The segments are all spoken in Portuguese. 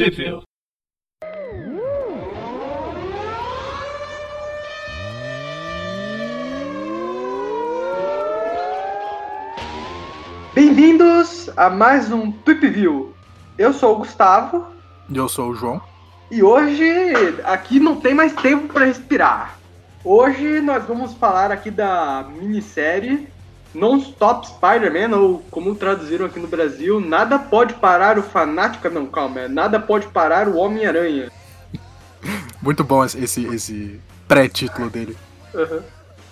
Possível. Bem-vindos a mais um Tweep View. Eu sou o Gustavo E eu sou o João. e hoje aqui não tem mais tempo para respirar. Hoje nós vamos falar aqui da minissérie Non-Stop Spider-Man, ou como traduziram aqui no Brasil, Nada Pode Parar o Fanático. Não, calma, é Nada Pode Parar o Homem-Aranha. Muito bom esse, esse, pré-título dele. Aham.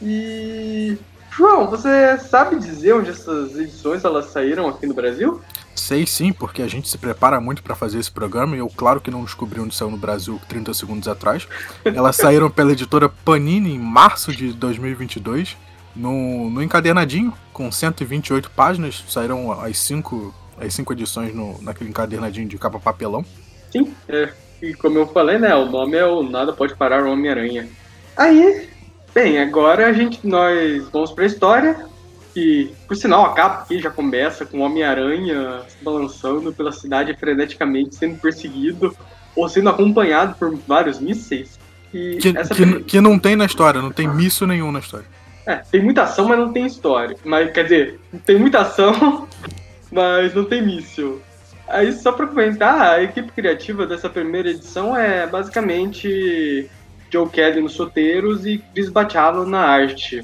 E. João, você sabe dizer onde essas edições elas saíram aqui no Brasil? Sei sim, porque a gente se prepara muito pra fazer esse programa e eu, claro que não descobri onde saiu no Brasil 30 segundos atrás. Elas saíram pela editora Panini em março de 2022, no, no encadernadinho, com 128 páginas. Saíram as cinco, as cinco edições no, naquele encadernadinho de capa papelão. Sim, é. E como eu falei, né? O nome é o Nada Pode Parar o Homem-Aranha. Aí, bem, agora a gente nós vamos pra história. Que, por sinal, a capa aqui já começa com o Homem-Aranha se balançando pela cidade freneticamente, sendo perseguido ou sendo acompanhado por vários mísseis. E Que, essa que, que não tem na história, não tem míssil nenhum na história. É, tem muita ação, mas não tem história. Mas, quer dizer, tem muita ação, mas não tem míssil. Aí, só pra comentar, a equipe criativa dessa primeira edição é basicamente Joe Kelly nos roteiros e Chris Bachalo na arte.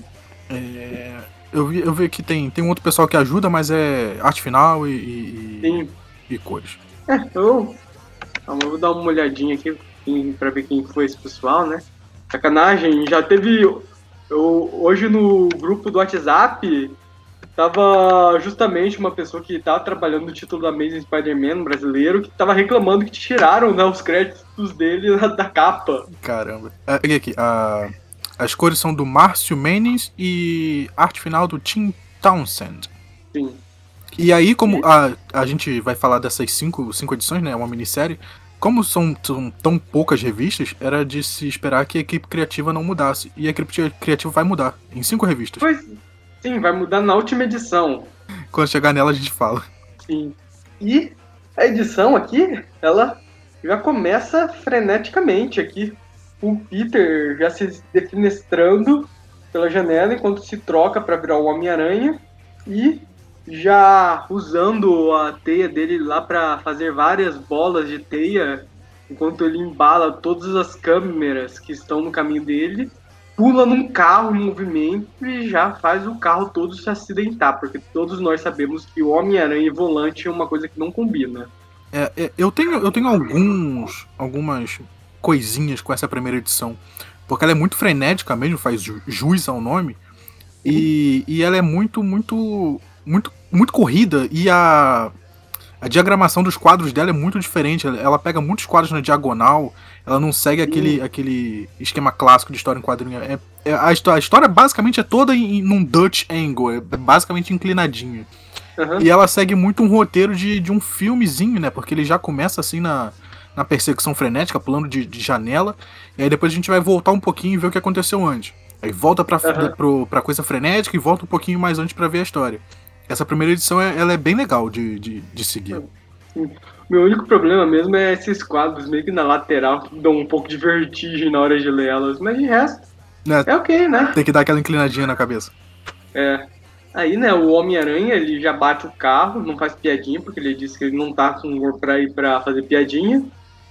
É, eu, vi, eu vi que tem, tem um outro pessoal que ajuda, mas é arte final e, e, e cores. É, eu, calma, eu vou dar uma olhadinha aqui pra ver quem foi esse pessoal, né? Sacanagem, já teve. Eu, hoje no grupo do WhatsApp tava justamente uma pessoa que tava trabalhando no título da Amazing Spider-Man brasileiro que tava reclamando que tiraram né, os créditos dele da, capa. Caramba. É, peguei aqui. a- as cores são do Márcio Menes e arte final do Tim Townsend. Sim. E aí, como a, a gente vai falar dessas cinco, cinco edições, né? Uma minissérie. Como são, são tão poucas revistas, era de se esperar que a equipe criativa não mudasse. E a equipe criativa vai mudar em cinco revistas. Pois, sim, vai mudar na última edição. Quando chegar nela, a gente fala. Sim. E a edição aqui, ela já começa freneticamente aqui. O Peter já se defenestrando pela janela enquanto se troca para virar o Homem-Aranha e já usando a teia dele lá para fazer várias bolas de teia enquanto ele embala todas as câmeras que estão no caminho dele, pula num carro em movimento e já faz o carro todo se acidentar, porque todos nós sabemos que o Homem-Aranha e volante é uma coisa que não combina. É, é, eu tenho, eu tenho alguns, algumas coisinhas com essa primeira edição. Porque ela é muito frenética mesmo, faz ju- jus ao nome. E, e ela é muito, muito, muito, muito corrida. E a, a diagramação dos quadros dela é muito diferente. Ela, pega muitos quadros na diagonal. Ela não segue aquele, aquele esquema clássico de história em quadrinho. É, é- a, a história basicamente é toda em, num Dutch angle. É basicamente inclinadinha. Aham. E ela segue muito um roteiro de, de um filmezinho, né? Porque ele já começa assim na, na perseguição frenética, pulando de, de janela. E aí depois a gente vai voltar um pouquinho e ver o que aconteceu antes. Aí volta pra, Aham. pro, pra coisa frenética e volta um pouquinho mais antes pra ver a história. Essa primeira edição é, ela é bem legal de, de, de seguir. Meu único problema mesmo é esses quadros meio que na lateral que dão um pouco de vertigem na hora de ler elas, mas de resto Né? é ok, né? Tem que dar aquela inclinadinha na cabeça. É. Aí, né, o Homem-Aranha, ele já bate o carro, não faz piadinha, porque ele disse que ele não tá com humor pra ir pra fazer piadinha.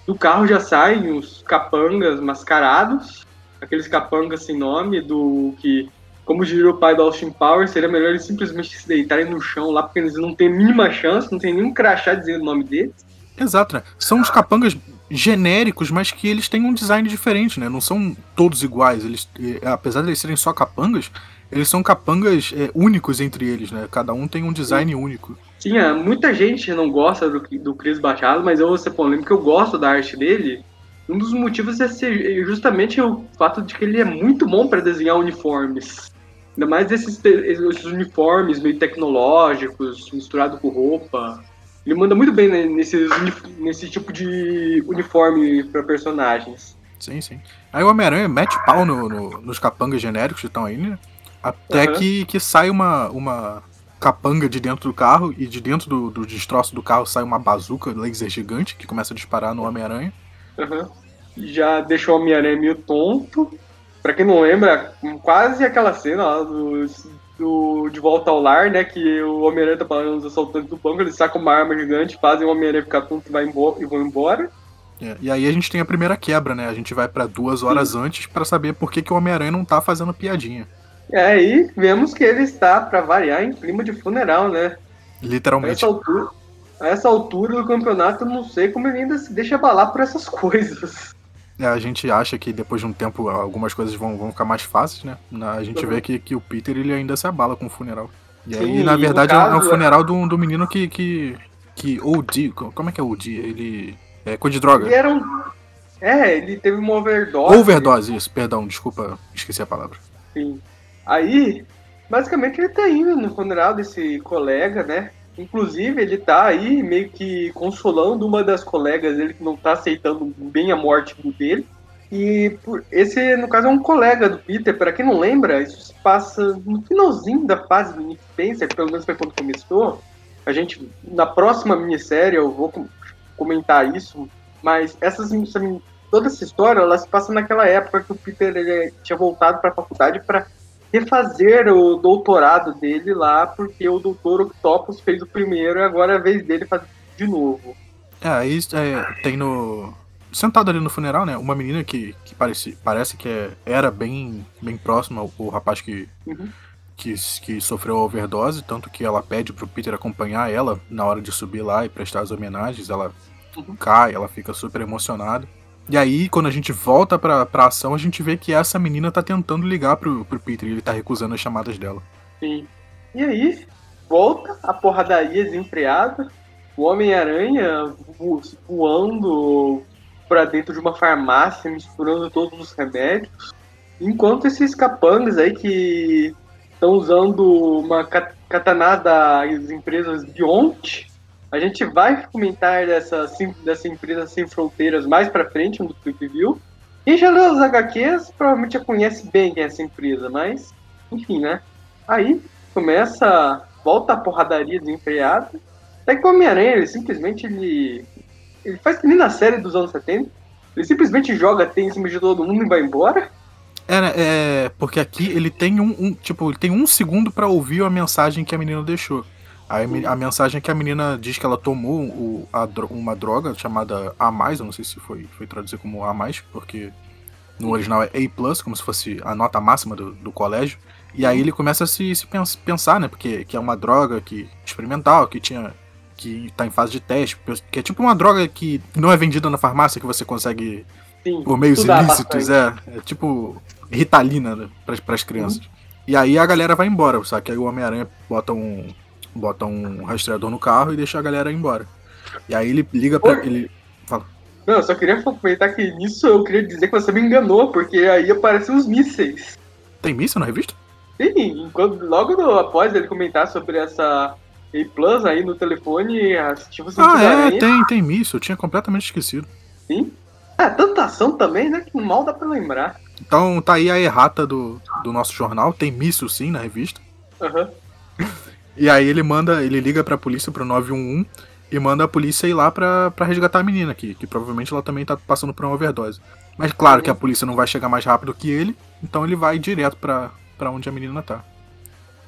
Do carro já saem os capangas mascarados, aqueles capangas sem nome, do que, como diria o pai do Austin Powers, seria melhor eles simplesmente se deitarem no chão lá, porque eles não têm mínima chance, não tem nenhum crachá dizendo o nome deles. Exato, né? São os capangas genéricos, mas que eles têm um design diferente, né? Não são todos iguais. Eles, apesar de eles serem só capangas, eles são capangas eh, únicos entre eles, né? Cada um tem um design único. Sim, é, muita gente não gosta do, do Chris Bachado, mas eu vou ser polêmico, eu gosto da arte dele. Um dos motivos é ser justamente o fato de que ele é muito bom para desenhar uniformes. Ainda mais esses, esses uniformes meio tecnológicos, misturado com roupa. Ele manda muito bem né, nesses uni- nesse tipo de uniforme para personagens. Sim, sim. Aí o Homem-Aranha mete pau no- no- nos capangas genéricos que estão aí, né? Até Aham. que, que sai uma, uma capanga de dentro do carro e de dentro do, do destroço do carro sai uma bazuca laser gigante que começa a disparar no Homem-Aranha. Uhum. Já deixou o Homem-Aranha meio tonto. Pra quem não lembra, quase aquela cena lá do, do De Volta ao Lar, né? Que o Homem-Aranha tá falando os assaltantes do banco, eles sacam uma arma gigante, fazem o Homem-Aranha ficar tonto e, e vão embora. É, e aí a gente tem a primeira quebra, né? A gente vai para duas horas Sim. antes para saber por que, que o Homem-Aranha não tá fazendo piadinha. É, e vemos que ele está, para variar, em clima de funeral, né? Literalmente. A essa, altura, a essa altura do campeonato, eu não sei como ele ainda se deixa abalar por essas coisas. É, a gente acha que depois de um tempo algumas coisas vão, vão ficar mais fáceis, né? A gente uhum. vê que, que o Peter ele ainda se abala com o funeral. E Sim, aí, na verdade, caso, é um funeral do, do menino que. que, que OD. Como é que é OD? Ele. É coisa de droga. Ele era um. É, ele teve uma overdose. Overdose, isso, perdão, desculpa, esqueci a palavra. Sim. Aí, basicamente, ele tá indo no funeral desse colega, né? Inclusive, ele tá aí meio que consolando uma das colegas dele que não tá aceitando bem a morte dele. E esse, no caso, é um colega do Peter. Para quem não lembra, isso se passa no finalzinho da fase do Nick Spencer, pelo menos foi quando começou. A gente, na próxima minissérie, eu vou comentar isso, mas essas, toda essa história, ela se passa naquela época que o Peter ele tinha voltado para a faculdade para refazer o doutorado dele lá, porque o doutor Octopus fez o primeiro e agora é a vez dele fazer de novo. É, aí é, tem no. Sentado ali no funeral, né? Uma menina que, que parece, parece que é, era bem, bem próxima ao, ao rapaz que, uhum. que, que sofreu a overdose, tanto que ela pede pro Peter acompanhar ela na hora de subir lá e prestar as homenagens. Ela uhum. cai, ela fica super emocionada. E aí, quando a gente volta pra, pra ação, a gente vê que essa menina tá tentando ligar pro, pro Peter e ele tá recusando as chamadas dela. Sim. E aí, volta a porradaria desenfreada, o Homem-Aranha voando pra dentro de uma farmácia, misturando todos os remédios. Enquanto esses capangas aí que estão usando uma katanada das empresas Beyond a gente vai comentar dessa, dessa empresa Sem Fronteiras mais pra frente, no Clip View. Quem já leu os HQs provavelmente já conhece bem quem é essa empresa, mas, enfim, né? Aí começa, volta a porradaria desenfreada. Até que o Homem-Aranha, ele simplesmente ele, ele faz que nem na série dos anos 70. Ele simplesmente joga tem em cima de todo mundo e vai embora. É, é porque aqui ele tem um, um tipo, ele tem um segundo para ouvir a mensagem que a menina deixou. A, a mensagem é que a menina diz que ela tomou o, a, uma droga chamada A, eu não sei se foi, foi traduzir como A, porque no original é A, como se fosse a nota máxima do, do colégio. E aí ele começa a se, se pensar, né? Porque que é uma droga que experimental, que tinha. que tá em fase de teste. Que é tipo uma droga que não é vendida na farmácia, que você consegue Sim, por meios ilícitos. É, é tipo Ritalina né, para as crianças. Uhum. E aí a galera vai embora, só que aí o Homem-Aranha bota um, bota um rastreador no carro e deixa a galera ir embora. E aí ele liga pra. Ele. Fala. Não, eu só queria aproveitar que nisso eu queria dizer que você me enganou, porque aí aparecem os mísseis. Tem míssil na revista? Sim, enquanto, logo no, após ele comentar sobre essa A Plus aí no telefone, assistiu você Ah, é, tem, tem míssil, eu tinha completamente esquecido. Sim. É, tanta ação também, né? Que mal dá pra lembrar. Então tá aí a errata do, do nosso jornal, tem míssil sim na revista. Aham. Uhum. E aí ele manda, ele liga pra polícia, pro 911, e manda a polícia ir lá pra, pra resgatar a menina aqui, que provavelmente ela também tá passando por uma overdose. Mas claro que a polícia não vai chegar mais rápido que ele, então ele vai direto pra, pra onde a menina tá.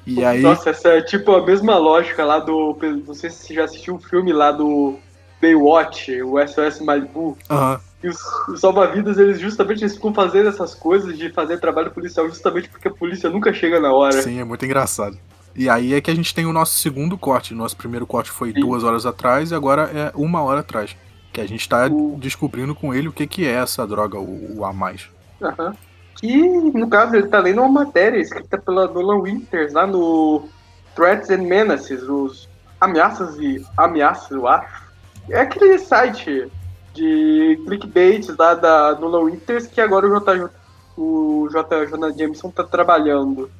E aí... Nossa, essa é tipo a mesma lógica lá do. Não sei se você já assistiu o filme lá do Baywatch, o SOS Malibu. Uhum. E os, os salva-vidas, eles justamente eles ficam fazendo essas coisas de fazer trabalho policial justamente porque a polícia nunca chega na hora. Sim, é muito engraçado. E aí é que a gente tem o nosso segundo corte. Nosso primeiro corte foi Sim. duas horas atrás e agora é uma hora atrás. Que a gente tá o... descobrindo com ele o que, que é essa droga, o, o A. Uhum. Que, no caso, ele tá lendo uma matéria escrita pela Nolan Winters lá no Threats and Menaces, os ameaças e ameaças, eu acho. É aquele site de clickbait lá da Nolan Winters que agora o J. O J. Jonah Jameson tá trabalhando.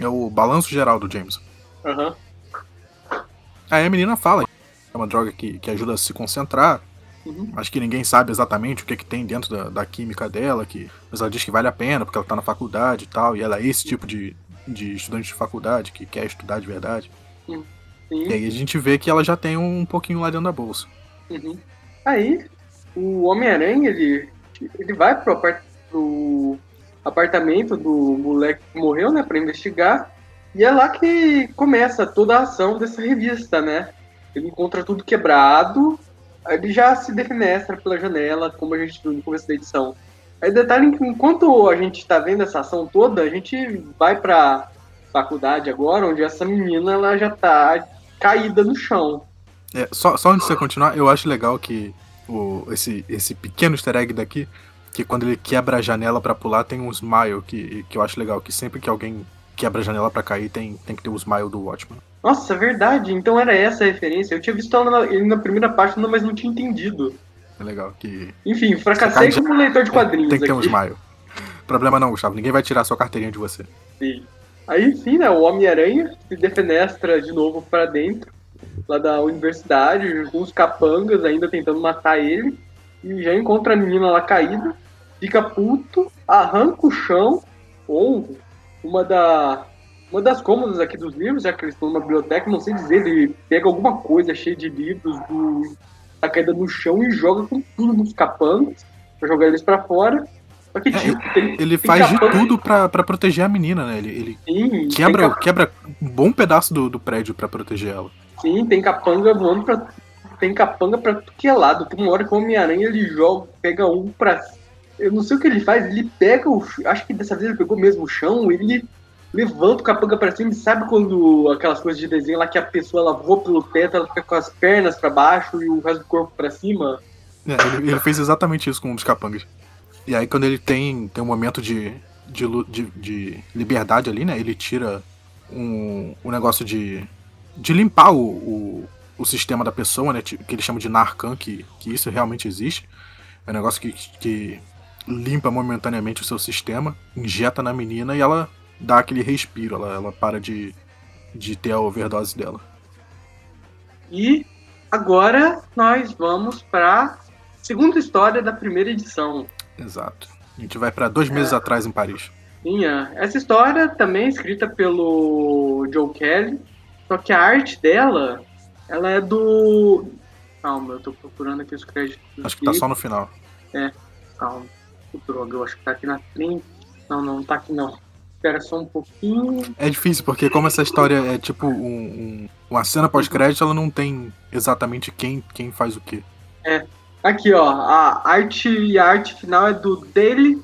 É o balanço geral do James. Uhum. Aí a menina fala é uma droga que, que ajuda a se concentrar. Uhum. Acho que ninguém sabe exatamente o que, é que tem dentro da, da, química dela, que, mas ela diz que vale a pena porque ela tá na faculdade e tal, e ela é esse tipo de, de estudante de faculdade que quer estudar de verdade. Uhum. E aí a gente vê que ela já tem um pouquinho lá dentro da bolsa. Uhum. Aí, o Homem-Aranha, ele, ele vai pro, apart pro apartamento do moleque que morreu, né, pra investigar. E é lá que começa toda a ação dessa revista, né? Ele encontra tudo quebrado, ele já se defenestra pela janela, como a gente viu no começo da edição. Aí detalhe que enquanto a gente está vendo essa ação toda, a gente vai pra faculdade agora, onde essa menina ela já tá caída no chão. É, só, só antes de você continuar, eu acho legal que o, esse, esse pequeno easter egg daqui, que quando ele quebra a janela para pular, tem um smile que, que eu acho legal, que sempre que alguém quebra a janela para cair, tem, tem que ter o smile do Watchman. Nossa, é verdade. Então era essa a referência. Eu tinha visto ela na, ele na primeira página, mas não tinha entendido. É legal que. Enfim, fracassei como de... leitor de quadrinhos. Tem que ter um smile. Problema não, Gustavo. Ninguém vai tirar sua carteirinha de você. Sim. Aí, sim, né? O Homem-Aranha se defenestra de novo para dentro, lá da universidade, com os capangas ainda tentando matar ele. E já encontra a menina lá caída, fica puto, arranca o chão, ou uma da uma das cômodas aqui dos livros, já que eles estão numa biblioteca, não sei dizer, ele pega alguma coisa cheia de livros do, da queda no chão e joga com tudo nos capangas, pra jogar eles pra fora. Só que, é, tipo, tem, ele tem faz capanga... de tudo pra, pra proteger a menina, né? Ele, ele Sim, quebra, quebra um bom pedaço do, do prédio pra proteger ela. Sim, tem capanga voando pra. Tem capanga pra tudo que é lado. Tem uma hora que o Homem-Aranha ele joga, pega um pra. Eu não sei o que ele faz, ele pega o. Acho que dessa vez ele pegou mesmo o chão, ele levanta o capanga pra cima e sabe quando aquelas coisas de desenho lá que a pessoa ela voa pelo teto, ela fica com as pernas para baixo e o resto do corpo para cima? É, ele, ele, fez exatamente isso com os capangas. E aí quando ele tem, tem um momento de, de, de, de liberdade ali, né? Ele tira um, um negócio de, de limpar o, o, o sistema da pessoa, né? Que ele chama de Narcan, que, que isso realmente existe. É um negócio que, que limpa momentaneamente o seu sistema, injeta na menina e ela dá aquele respiro, ela, ela para de, de ter a overdose dela. E agora nós vamos para segunda história da primeira edição. Exato. A gente vai para dois meses é. atrás em Paris. Sim, é. essa história também é escrita pelo Joe Kelly, só que a arte dela, ela é do. Calma, eu tô procurando aqui os créditos. Acho que tá só no final. É, calma. Droga, eu acho que tá aqui na frente. Não, não, tá aqui não espera só um pouquinho. É difícil, porque como essa história é tipo um, um, uma cena pós-crédito, ela não tem exatamente quem, quem faz o quê. É. Aqui, ó, a arte e a arte final é do Daily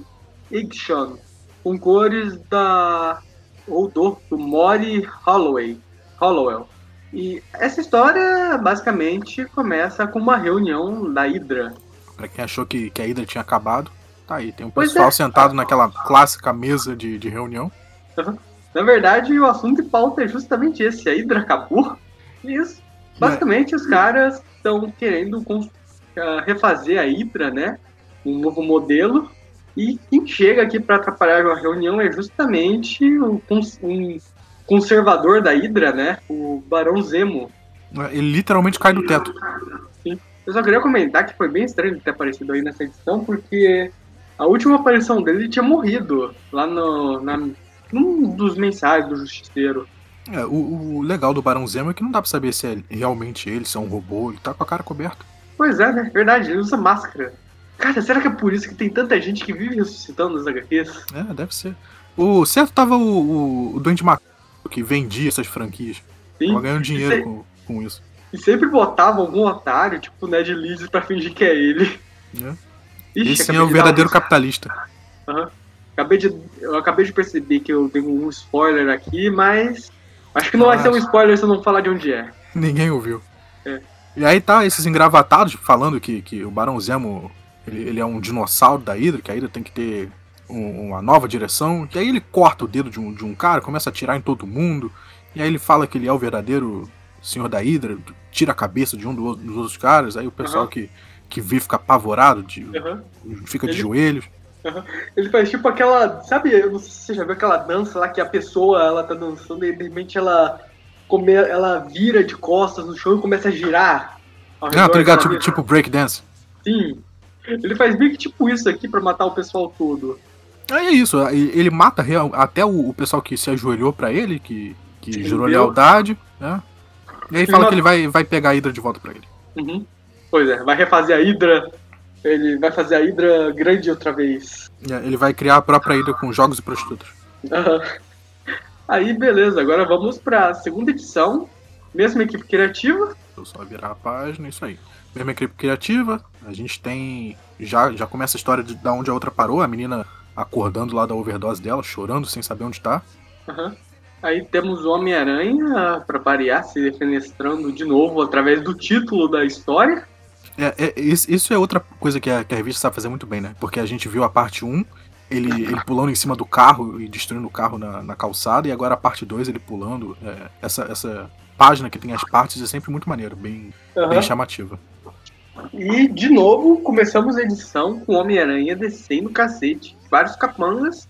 Igshon, com cores da ou do, do Mori Holloway, Hollowell. E essa história basicamente começa com uma reunião da Hydra. Pra quem achou que, que a Hydra tinha acabado, Tá aí, tem um pessoal é. sentado naquela clássica mesa de, de reunião. Na verdade, o assunto de pauta é justamente esse. A Hydra acabou. Isso. Basicamente, é. os caras estão querendo uh, refazer a Hydra, né? Um novo modelo. E quem chega aqui para atrapalhar a reunião é justamente o cons um conservador da Hydra, né? O Barão Zemo. Ele literalmente cai do teto. Sim. Eu só queria comentar que foi bem estranho ter aparecido aí nessa edição, porque a última aparição dele tinha morrido lá no, na, num dos mensais do Justiceiro. É, o, o, legal do Barão Zemo é que não dá pra saber se é realmente ele, se é um robô, ele tá com a cara coberta. Pois é, né? Verdade, ele usa máscara. Cara, será que é por isso que tem tanta gente que vive ressuscitando nas HQs? É, deve ser. O certo tava o, o, o Duende Macaco, que vendia essas franquias. Sim. Tava ganhando dinheiro se... com, com isso. E sempre botava algum otário, tipo o Ned Leeds, pra fingir que é ele. É. Ixi, Esse é o verdadeiro capitalista. Uhum. Acabei de, eu acabei de perceber que eu tenho um spoiler aqui, mas acho que não vai ser um spoiler se eu não falar de onde é. Ninguém ouviu. É. E aí tá esses engravatados falando que, que o Barão Zemo ele, ele é um dinossauro da Hydra, que a Hydra tem que ter um, uma nova direção. E aí ele corta o dedo de um, de um cara, começa a atirar em todo mundo. E aí ele fala que ele é o verdadeiro senhor da Hydra, tira a cabeça de um dos outros caras. Aí o pessoal uhum. que que vê fica apavorado, de, uhum. fica de ele, joelhos. Uhum. Ele faz tipo aquela. Sabe, eu não sei se você já viu aquela dança lá que a pessoa ela tá dançando e de repente ela, come, ela vira de costas no chão e começa a girar. Ah, tô ligado, tipo, tipo breakdance. Sim. Ele faz bem que tipo isso aqui para matar o pessoal todo. É isso, ele mata até o, pessoal que se ajoelhou para ele, que, que jurou lealdade, né? E aí fala que ele vai, vai pegar a Hydra de volta pra ele. Uhum. Pois é, vai refazer a Hydra. Ele vai fazer a Hydra grande outra vez. É, ele vai criar a própria Hydra com jogos e prostitutas. Uhum. Aí, beleza, agora vamos pra segunda edição. Mesma equipe criativa. Eu só virar a página, isso aí. Mesma equipe criativa. A gente tem. Já, já começa a história de, de onde a outra parou. A menina acordando lá da overdose dela, chorando sem saber onde tá. Uhum. Aí temos o Homem-Aranha, pra variar, se defenestrando de novo através do título da história. É, é, isso é outra coisa que a, que a, revista sabe fazer muito bem, né? Porque a gente viu a parte 1, ele, ele pulando em cima do carro e destruindo o carro na, na calçada, e agora a parte 2 ele pulando. É, essa, essa página que tem as partes é sempre muito maneiro, bem, uhum. bem chamativa. E, de novo, começamos a edição com Homem-Aranha descendo o cacete. Vários capangas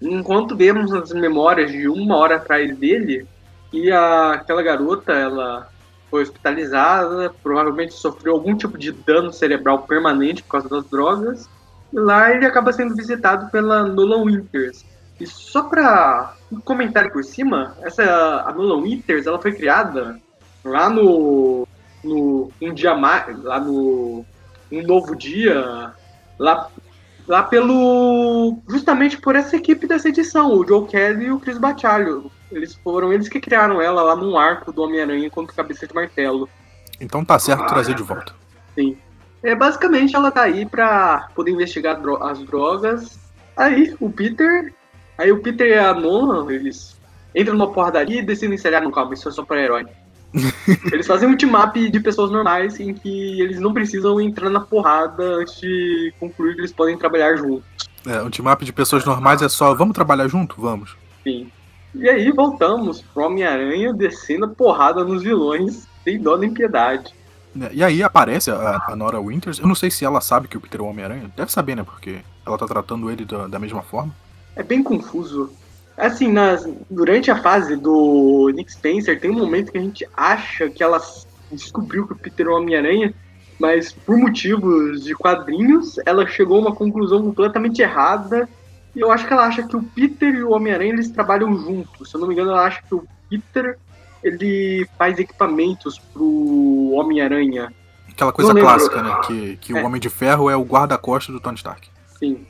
enquanto vemos as memórias de uma hora atrás dele, e a, aquela garota, ela foi hospitalizada, provavelmente sofreu algum tipo de dano cerebral permanente por causa das drogas, e lá ele acaba sendo visitado pela Nolan Winters. E só para um comentário por cima, essa a Nolan Winters, ela foi criada lá no no um dia mais, lá no um novo dia, lá lá pelo. justamente por essa equipe dessa edição, o Joe Kelly e o Chris Bacalho. Eles foram eles que criaram ela lá num arco do Homem-Aranha contra cabeça de martelo. Então tá certo trazer de volta. Sim. É, basicamente ela tá aí pra poder investigar dro as drogas. Aí o Peter. Aí o Peter e a Nolan, eles entram numa porradaria e decidem ensaiar no calma, isso é só pra herói. Eles fazem um team-up de pessoas normais em que eles não precisam entrar na porrada antes de concluir que eles podem trabalhar juntos. É, um team-up de pessoas normais é só, vamos trabalhar junto? Vamos. Sim. E aí voltamos pro Homem-Aranha descendo a porrada nos vilões, sem dó nem piedade. É, e aí aparece a, a, Nora Winters. Eu não sei se ela sabe que o Peter é o Homem-Aranha. Deve saber, né? Porque ela tá tratando ele da, da mesma forma. É bem confuso. Assim, nas, durante a fase do Nick Spencer, tem um momento que a gente acha que ela descobriu que o Peter é o Homem-Aranha, mas por motivos de quadrinhos, ela chegou a uma conclusão completamente errada. E eu acho que ela acha que o Peter e o Homem-Aranha eles trabalham juntos. Se eu não me engano, ela acha que o Peter ele faz equipamentos pro Homem-Aranha. Aquela coisa clássica, né? Que, que é. o Homem de Ferro é o guarda-costas do Tony Stark. Sim.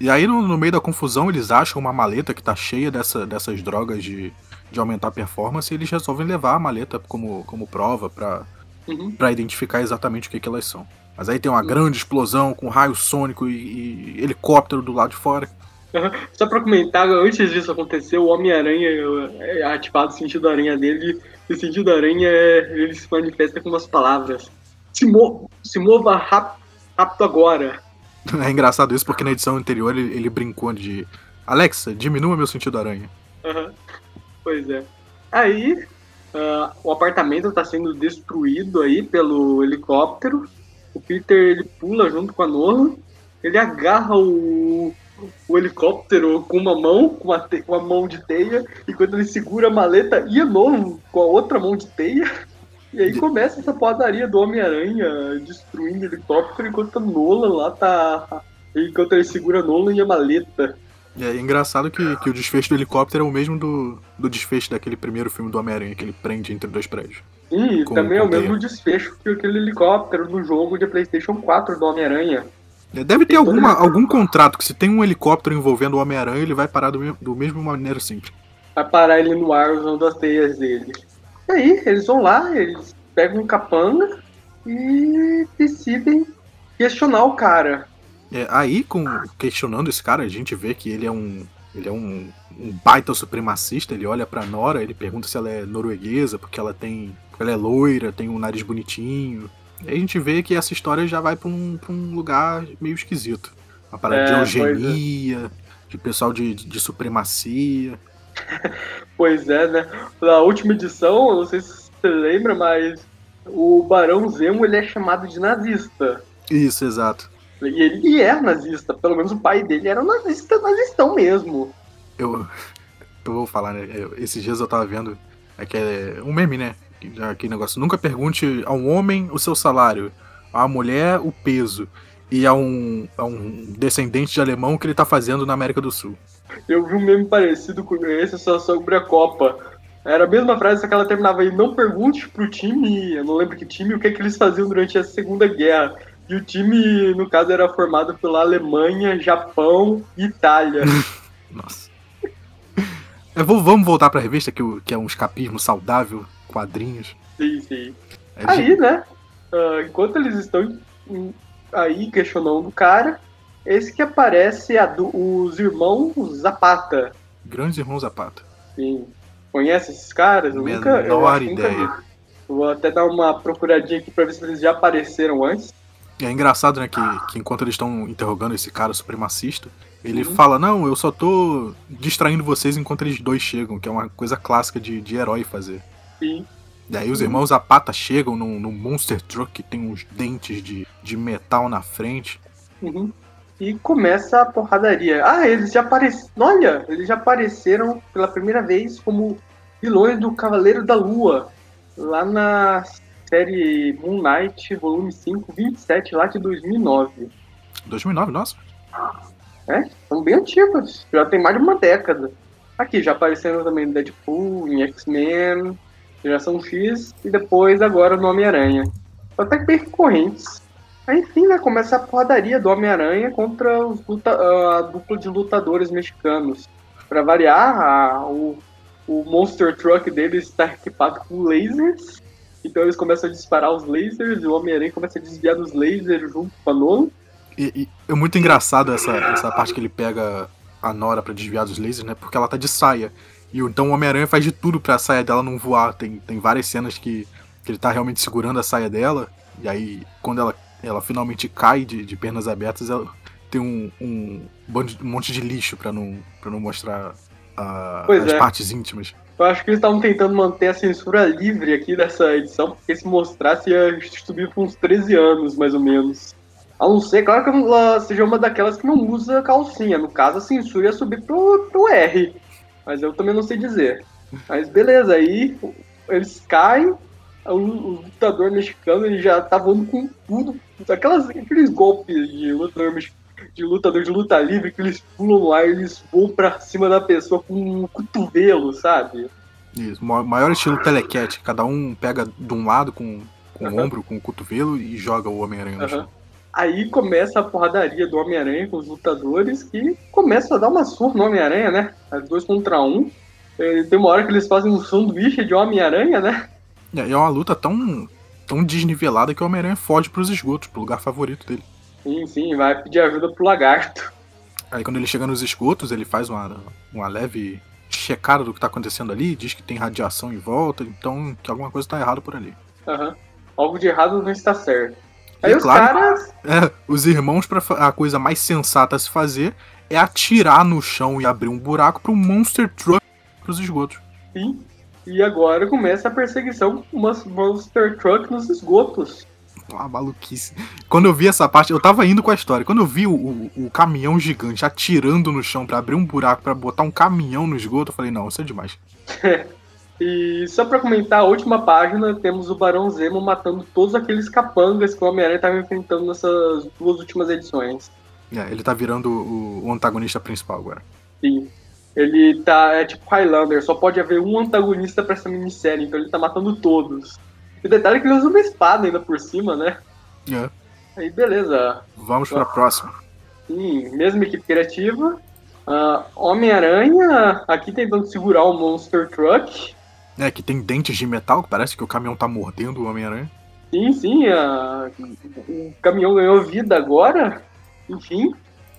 E aí, no, no, meio da confusão, eles acham uma maleta que tá cheia dessa, dessas drogas de, de aumentar a performance e eles resolvem levar a maleta como, como prova para uhum. Pra identificar exatamente o que, que elas são. Mas aí tem uma grande explosão com raio sônico e, e helicóptero do lado de fora. Uhum. Só pra comentar, antes disso acontecer, o Homem-Aranha é ativado o sentido aranha dele, e o sentido aranha é, ele se manifesta com umas palavras. Se, mo se mova rápido, rápido agora. É engraçado isso porque na edição anterior ele, ele brincou de Alexa, diminua meu sentido aranha. Uhum. Pois é. Aí uh, o apartamento está sendo destruído aí pelo helicóptero. O Peter ele pula junto com a Nola. Ele agarra o, o helicóptero com uma mão, com uma, te, com uma mão de teia, enquanto ele segura a maleta e a Nola com a outra mão de teia. E aí começa essa padaria do Homem-Aranha destruindo helicóptero enquanto a Nolan lá tá. Enquanto ele segura Nolan e a maleta. É engraçado que, que o desfecho do helicóptero é o mesmo do, do desfecho daquele primeiro filme do Homem-Aranha, que ele prende entre dois prédios. Sim, e também é o mesmo desfecho que aquele helicóptero do jogo de PlayStation 4 do Homem-Aranha. Deve ter alguma, algum contrato que se tem um helicóptero envolvendo o Homem-Aranha, ele vai parar do, do mesmo maneira simples. Vai parar ele no ar usando as teias dele. E aí, eles vão lá, eles pegam um capanga e decidem questionar o cara. É, aí, com, questionando esse cara, a gente vê que ele é um. Ele é um, um baita supremacista, ele olha pra Nora, ele pergunta se ela é norueguesa, porque ela tem. Ela é loira, tem um nariz bonitinho. E a gente vê que essa história já vai pra um, pra um lugar meio esquisito. Uma parada é, de eugenia, é. de pessoal de, de, supremacia. pois é, né? Na última edição, não sei se você lembra, mas o Barão Zemo ele é chamado de nazista. Isso, exato. E ele é nazista, pelo menos o pai dele era um nazista, nazistão mesmo. Eu, eu vou falar, né? esses dias eu tava vendo é que é um meme, né? Aquele negócio. Nunca pergunte a um homem o seu salário, a mulher o peso e a um, a um descendente de alemão o que ele tá fazendo na América do Sul. Eu vi um meme parecido com esse, só sobre a Copa Era a mesma frase, só que ela terminava aí, não pergunte pro time, eu não lembro que time, o que, é que eles faziam durante a Segunda Guerra. E o time, no caso, era formado pela Alemanha, Japão e Itália. Nossa. Eu vou, vamos voltar pra revista, que, que é um escapismo saudável, quadrinhos. Sim, sim. É aí, né, uh, enquanto eles estão aí questionando o cara, esse que aparece do, os irmãos Zapata. Grandes irmãos Zapata. Sim. Conhece esses caras? Eu nunca, eu ideia. Nunca Vou até dar uma procuradinha aqui pra ver se eles já apareceram antes. É engraçado, né, que, que enquanto eles estão interrogando esse cara supremacista, ele uhum. fala, não, eu só tô distraindo vocês enquanto eles dois chegam, que é uma coisa clássica de, de herói fazer. Sim. E aí os irmãos Zapata chegam no, no Monster Truck que tem uns dentes de, de metal na frente. Uhum. E começa a porradaria. Ah, eles já apareceram. Olha, eles já apareceram pela primeira vez como vilões do Cavaleiro da Lua. Lá na série Moon Knight, volume 5, 27, lá de 2009. 2009, nossa. É, são bem antigos. Já tem mais de uma década. Aqui, já apareceram também Deadpool, em X-Men, Geração X, e depois agora no Homem-Aranha. Até que bem recorrentes. Aí, enfim, né, começa a porradaria do Homem-Aranha contra luta, a dupla de lutadores mexicanos. Para variar, a, o, o Monster Truck deles está equipado com lasers então eles começam a disparar os lasers e o Homem-Aranha começa a desviar dos lasers junto com a Nolan. E, e, é muito engraçado essa, essa parte que ele pega a Nora para desviar dos lasers, né? Porque ela tá de saia. E então o Homem-Aranha faz de tudo pra saia dela não voar. Tem, tem várias cenas que, que ele tá realmente segurando a saia dela. E aí, quando ela, ela finalmente cai de, de pernas abertas, ela tem um, um, um monte de lixo para não, pra não mostrar a, as é. partes íntimas. Eu acho que eles estavam tentando manter a censura livre aqui dessa edição, porque se mostrasse ia subir por uns 13 anos, mais ou menos. A não ser, claro que ela seja uma daquelas que não usa calcinha. No caso, a censura ia subir pro, pro R. Mas eu também não sei dizer. Mas beleza, aí eles caem, o, o lutador mexicano ele já tá voando com tudo. Aquelas, aqueles golpes de lutador mexicano de lutador de luta livre que eles pulam no ar, eles voam pra cima da pessoa com um cotovelo, sabe? Isso, maior estilo telecat, cada um pega de um lado com, com o ombro, com o cotovelo e joga o Homem-Aranha no chão. Aí começa a porradaria do Homem-Aranha com os lutadores que começam a dar uma surra no Homem-Aranha, né? As dois contra um. Tem uma hora que eles fazem um sanduíche de Homem-Aranha, né? E é uma luta tão, tão desnivelada que o Homem-Aranha foge pros esgotos, pro lugar favorito dele. Sim, sim, vai pedir ajuda pro lagarto. Aí quando ele chega nos esgotos, ele faz uma, uma leve checada do que tá acontecendo ali, diz que tem radiação em volta, então que alguma coisa tá errada por ali. Aham. Uhum. Algo de errado não está certo. Aí e os claro, caras. É, os irmãos, pra, a coisa mais sensata a se fazer é atirar no chão e abrir um buraco pro Monster Truck pros esgotos. Sim. E agora começa a perseguição com Monster Truck nos esgotos uma maluquice. Quando eu vi essa parte, eu tava indo com a história. Quando eu vi o, o, o caminhão gigante atirando no chão para abrir um buraco para botar um caminhão no esgoto, eu falei, não, isso é demais. e só pra comentar, a última página, temos o Barão Zemo matando todos aqueles capangas que o Homem-Aranha tava enfrentando nessas duas últimas edições. É, ele tá virando o, o antagonista principal agora. Sim. Ele tá, é tipo Highlander, só pode haver um antagonista para essa minissérie, então ele tá matando todos. E o detalhe é que ele usa uma espada ainda por cima, né? É. Aí beleza. Vamos pra próxima. Sim, mesma equipe criativa. Uh, Homem-Aranha aqui tentando segurar o Monster Truck. É, que tem dentes de metal, que parece que o caminhão tá mordendo o Homem-Aranha. Sim, sim, uh, o caminhão ganhou vida agora. Enfim,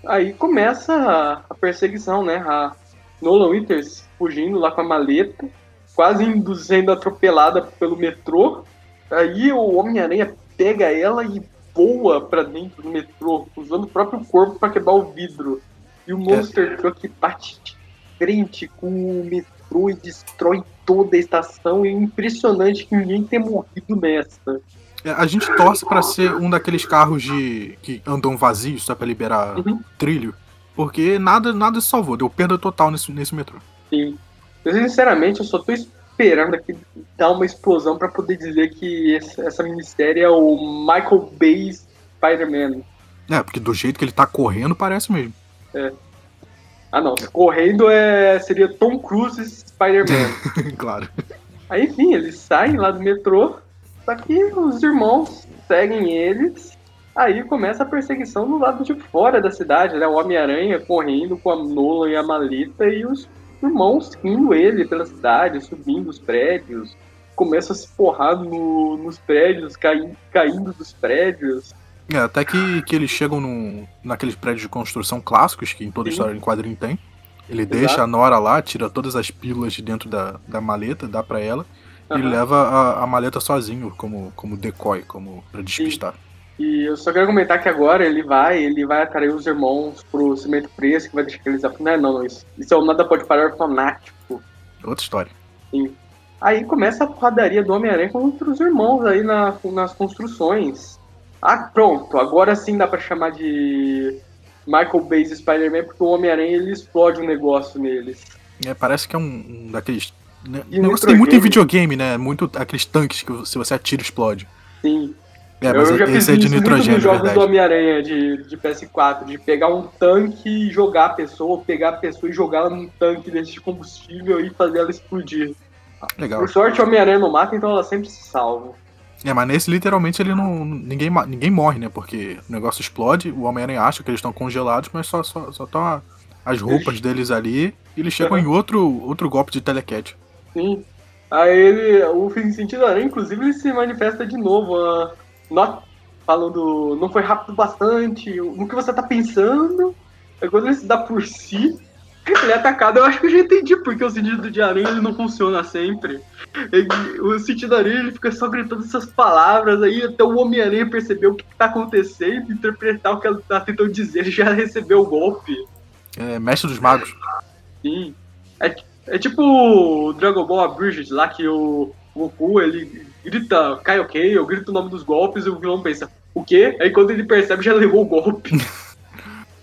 aí começa a perseguição, né? A Nolan Winters fugindo lá com a maleta, quase indo sendo atropelada pelo metrô. Aí o Homem-Aranha pega ela e voa para dentro do metrô, usando o próprio corpo para quebrar o vidro. E o Monster é. Truck bate de frente com o metrô e destrói toda a estação. E é impressionante que ninguém tenha morrido nessa. É, a gente torce para ser um daqueles carros de que andam vazios só para liberar uhum. trilho, porque nada nada se salvou, deu perda total nesse, nesse metrô. Sim. Eu, sinceramente, eu só tô esperando aqui dar uma explosão para poder dizer que essa minissérie é o Michael Bay Spider-Man. É, porque do jeito que ele tá correndo, parece mesmo. É. Ah não, correndo é, seria Tom Cruise Spider-Man. claro. Aí, enfim, eles saem lá do metrô, só que os irmãos seguem eles. Aí começa a perseguição no lado de fora da cidade, né? O Homem-Aranha correndo com a Nolan e a Maleta e os irmãos seguindo ele pela cidade, subindo os prédios. Começa a se porrar no, nos prédios, caindo, caindo dos prédios. É, até que, que eles chegam no, naqueles prédios de construção clássicos que em toda Sim. história em quadrinho tem. Ele Exato. deixa a Nora lá, tira todas as pílulas de dentro da, da maleta, dá para ela, uhum. e leva a, a, maleta sozinho, como, como decoy, como pra despistar. E eu só quero comentar que agora ele vai, ele vai atrair os irmãos pro cimento preço, que vai deixar eles. Não, é, não, isso, isso é o nada pode parar fanático. Outra história. Sim. Aí começa a porradaria do Homem-Aranha contra os irmãos aí na, nas construções. Ah, pronto, agora sim dá pra chamar de Michael Bay's Spider-Man, porque o Homem-Aranha ele explode um negócio neles. É, parece que é um, um daqueles. Né, negócio tem muito em videogame, né? Muito aqueles tanques que se você atira explode. Sim. É, mas eu já esse é de nitrogênio. nos jogos do Homem-Aranha de, de PS4, de pegar um tanque e jogar a pessoa, ou pegar a pessoa e jogar ela num tanque desse de combustível e fazer ela explodir. Legal. Por sorte, o Homem-Aranha não mata, então ela sempre se salva. É, mas nesse literalmente ele não. Ninguém, ninguém morre, né? Porque o negócio explode, o Homem-Aranha acha que eles estão congelados, mas só estão só, só as roupas deles ali e eles chegam uhum. em outro, outro golpe de telecat. Sim. Aí ele. O sentido aranha, inclusive, ele se manifesta de novo. Uh, not, falando, não foi rápido bastante, no que você tá pensando. Aí quando ele se dá por si, ele é atacado. Eu acho que eu já entendi porque o sentido de aranha ele não funciona sempre. Ele, o sentido da aranha ele fica só gritando essas palavras aí até o Homem-Aranha perceber o que tá acontecendo, interpretar o que ela tá tentando dizer, ele já recebeu o golpe. É, mestre dos magos. Sim. É, é tipo o Dragon Ball Abridged lá que o Goku ele grita Kaioken, eu grito o nome dos golpes e o vilão pensa, o quê? Aí quando ele percebe já levou o golpe.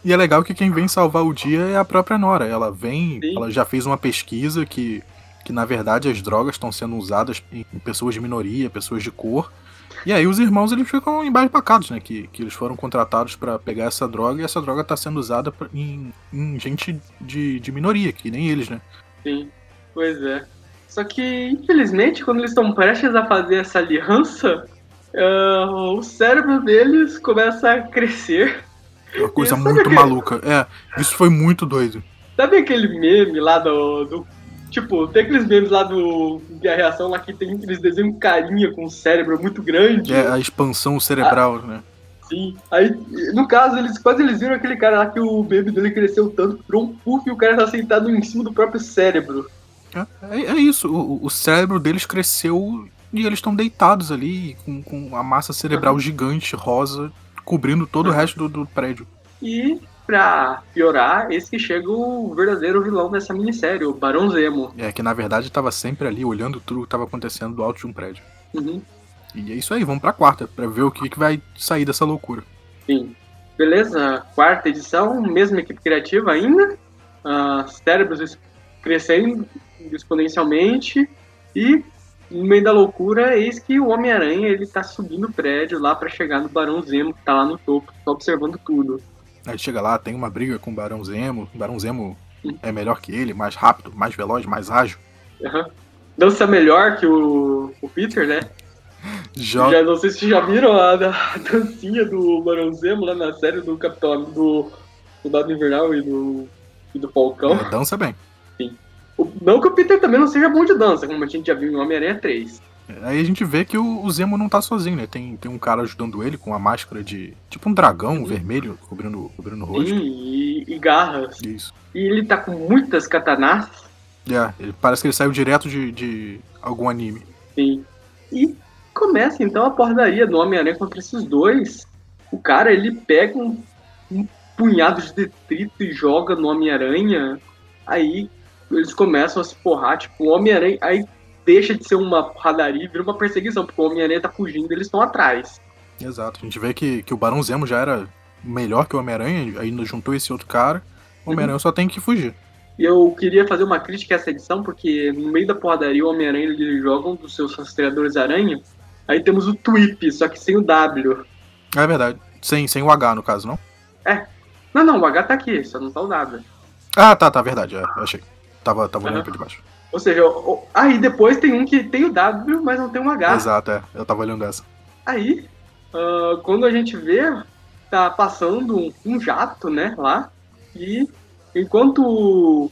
E é legal que quem vem salvar o dia é a própria Nora. Ela vem, Sim. ela já fez uma pesquisa que, que na verdade as drogas estão sendo usadas em pessoas de minoria, pessoas de cor. E aí os irmãos eles ficam embaixo né? Que, que eles foram contratados para pegar essa droga e essa droga está sendo usada em, em, gente de, de minoria, que nem eles, né? Sim, pois é. Só que, infelizmente, quando eles estão prestes a fazer essa aliança, uh, o cérebro deles começa a crescer uma coisa muito aquele... maluca. É, isso foi muito doido. Sabe aquele meme lá do, do. Tipo, tem aqueles memes lá do. De a reação lá que tem aqueles desenhos carinha com o cérebro muito grande. É, a expansão cerebral, ah, né? Sim. Aí, no caso, eles quase eles viram aquele cara lá que o meme dele cresceu tanto, virou um puff e o cara tá sentado em cima do próprio cérebro. É, é, é isso, o, o, cérebro deles cresceu e eles estão deitados ali com, com a massa cerebral uhum. gigante, rosa, cobrindo todo o resto do, do prédio. E pra piorar, esse que chega o verdadeiro vilão dessa minissérie, o Barão Zemo. É, que na verdade estava sempre ali olhando tudo que estava acontecendo do alto de um prédio. Uhum. E é isso aí, vamos pra quarta, pra ver o que, que vai sair dessa loucura. Sim. Beleza, quarta edição, mesma equipe criativa ainda. Uh, cérebros crescendo exponencialmente. E no meio da loucura, eis que o Homem-Aranha ele tá subindo o prédio lá para chegar no Barão Zemo, que tá lá no topo, tá observando tudo. Aí chega lá, tem uma briga com o Barão Zemo. O Barão Zemo é melhor que ele, mais rápido, mais veloz, mais ágil. Uhum. Dança melhor que o, o Peter, né? Já... já... não sei se já viram a, a dancinha do Barão Zemo lá na série do Capitão do Soldado Invernal e do, e do Falcão. É, dança bem. Não que o Peter também não seja bom de dança, como a gente já viu em Homem-Aranha 3. Aí a gente vê que o, o, Zemo não tá sozinho, né? Tem, tem um cara ajudando ele com a máscara de. Tipo um dragão uhum. vermelho cobrindo, cobrindo o rosto. Sim, e, e, garras. Isso. E ele tá com muitas katanas. É, ele, parece que ele saiu direto de, de algum anime. Sim. E começa então a porradaria do Homem-Aranha contra esses dois. O cara, ele pega um, um punhado de detrito e joga no Homem-Aranha. Aí eles começam a se porrar, tipo, o Homem-Aranha. Aí deixa de ser uma porradaria e vira uma perseguição, porque o Homem-Aranha tá fugindo e eles estão atrás. Exato. A gente vê que, que o Barão Zemo já era melhor que o Homem-Aranha, ainda juntou esse outro cara. O Homem-Aranha uhum. só tem que fugir. E eu queria fazer uma crítica a essa edição, porque no meio da porradaria o Homem-Aranha eles jogam dos seus rastreadores aranha. Aí temos o Twip, só que sem o W. É verdade. Sem, sem o H, no caso, não? É. Não, não, o H tá aqui, só não tá o W. Ah, tá, tá, verdade, é, achei. Tava, tava olhando pra de baixo. Ou seja, aí depois tem um que tem o W, mas não tem um H. Exato, é. Eu tava olhando essa. Aí, ah, quando a gente vê, tá passando um, um jato, né, lá. E enquanto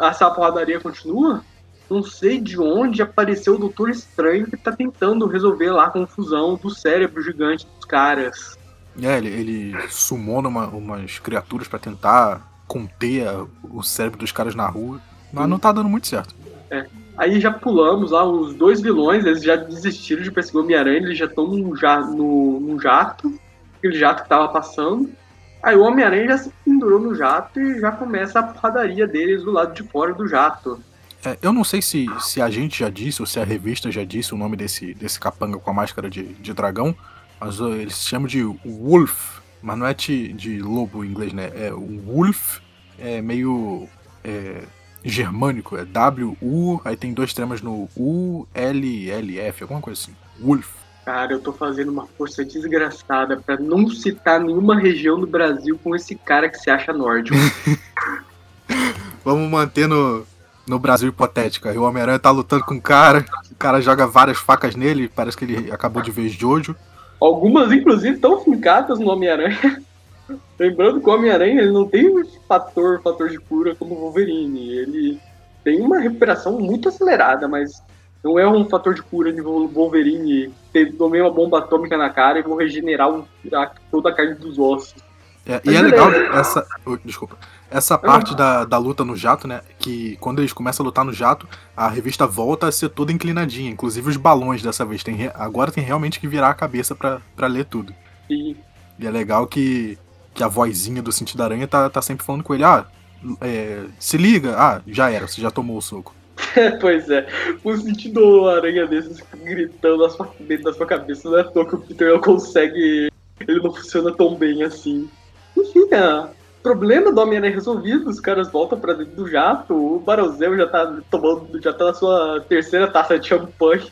essa porradaria continua, não sei de onde apareceu o Doutor Estranho que tá tentando resolver lá a confusão do cérebro gigante dos caras. É, ele, ele sumona uma- umas criaturas pra tentar conter o cérebro dos caras na rua, mas não tá dando muito certo. Aí já pulamos lá, os dois vilões, eles já desistiram de perseguir o Homem-Aranha, eles já estão num, ja, no, num jato, aquele jato que tava passando. Aí o Homem-Aranha já se pendurou no jato e já começa a porradaria deles do lado de fora do jato. É, eu não sei se, se a gente já disse ou se a revista já disse o nome desse, desse capanga com a máscara de, de dragão, mas eles se chamam de Wolf, mas não é de, de lobo em inglês, né? É Wolf, é meio é, germânico, é W-U, aí tem dois tremas no U-L-L-F, alguma coisa assim. Wolf. Cara, eu tô fazendo uma força desgraçada pra não citar nenhuma região do Brasil com esse cara que se acha nórdico. Vamos manter no, no Brasil hipotético. Aí o Homem-Aranha tá lutando com o cara, o cara joga várias facas nele, parece que ele acabou de ver Jojo. Algumas, inclusive, estão fincadas no Homem-Aranha. Lembrando que o Homem-Aranha ele não tem um fator, fator de cura como o Wolverine. Ele tem uma recuperação muito acelerada, mas não é um fator de cura de Wolverine. ter- Tomei uma bomba atômica na cara e vou regenerar um- a- toda a carne dos ossos. É, e é legal essa. desculpa. Essa parte da, da luta no jato, né? Que quando eles começam a lutar no jato, a revista volta a ser toda inclinadinha. Inclusive os balões dessa vez. Tem, re- agora tem realmente que virar a cabeça pra, pra ler tudo. E E é legal que, que a vozinha do sentido da aranha tá, tá sempre falando com ele: ah, é, se liga, ah, já era, você já tomou o soco. pois é, o sentido aranha desses gritando dentro da sua cabeça, não é à toa que o Peter não consegue. Ele não funciona tão bem assim. Enfim, é, problema do Homem-Aranha resolvido, os caras voltam pra dentro do jato, o Barosel já tá tomando, já tá na sua terceira taça de champanhe.